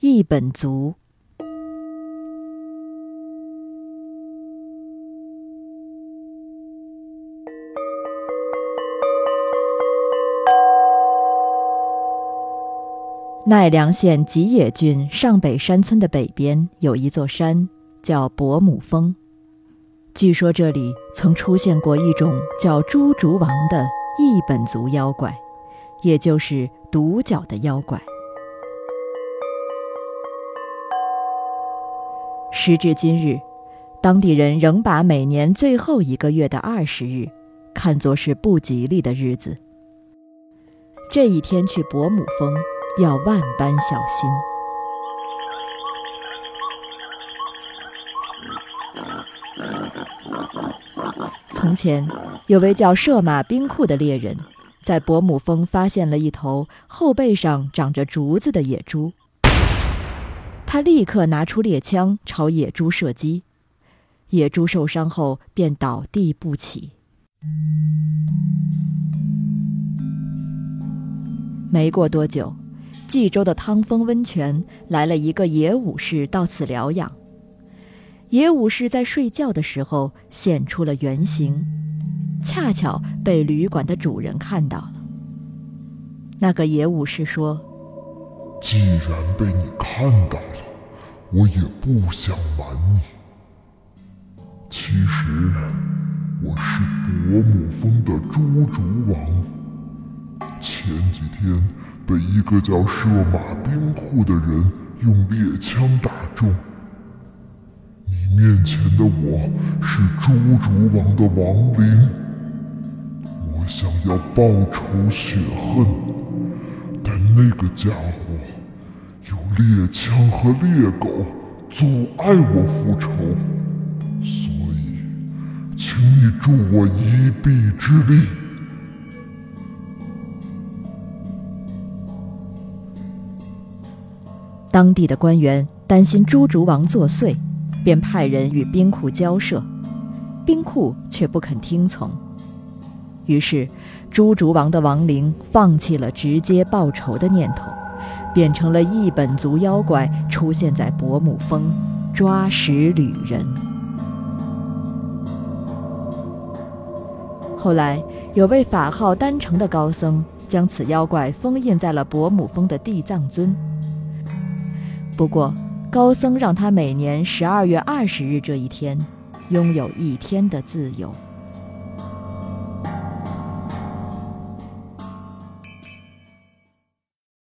一本族。奈良县吉野郡上北山村的北边有一座山，叫伯母峰。据说这里曾出现过一种叫猪竹王的异本族妖怪，也就是独角的妖怪。时至今日，当地人仍把每年最后一个月的二十日看作是不吉利的日子。这一天去伯母峰。要万般小心。从前，有位叫射马兵库的猎人，在伯母峰发现了一头后背上长着竹子的野猪。他立刻拿出猎枪朝野猪射击，野猪受伤后便倒地不起。没过多久。冀州的汤丰温泉来了一个野武士到此疗养。野武士在睡觉的时候现出了原形，恰巧被旅馆的主人看到了。那个野武士说：“既然被你看到了，我也不想瞒你。其实我是伯母峰的猪竹王。前几天……”被一个叫射马兵库的人用猎枪打中。你面前的我是猪竹王的亡灵，我想要报仇雪恨，但那个家伙猎枪和猎狗阻碍我复仇，所以，请你助我一臂之力。当地的官员担心朱竹王作祟，便派人与兵库交涉，兵库却不肯听从。于是，朱竹王的亡灵放弃了直接报仇的念头，变成了一本族妖怪，出现在伯母峰，抓食旅人。后来，有位法号丹成的高僧，将此妖怪封印在了伯母峰的地藏尊。不过，高僧让他每年十二月二十日这一天，拥有一天的自由。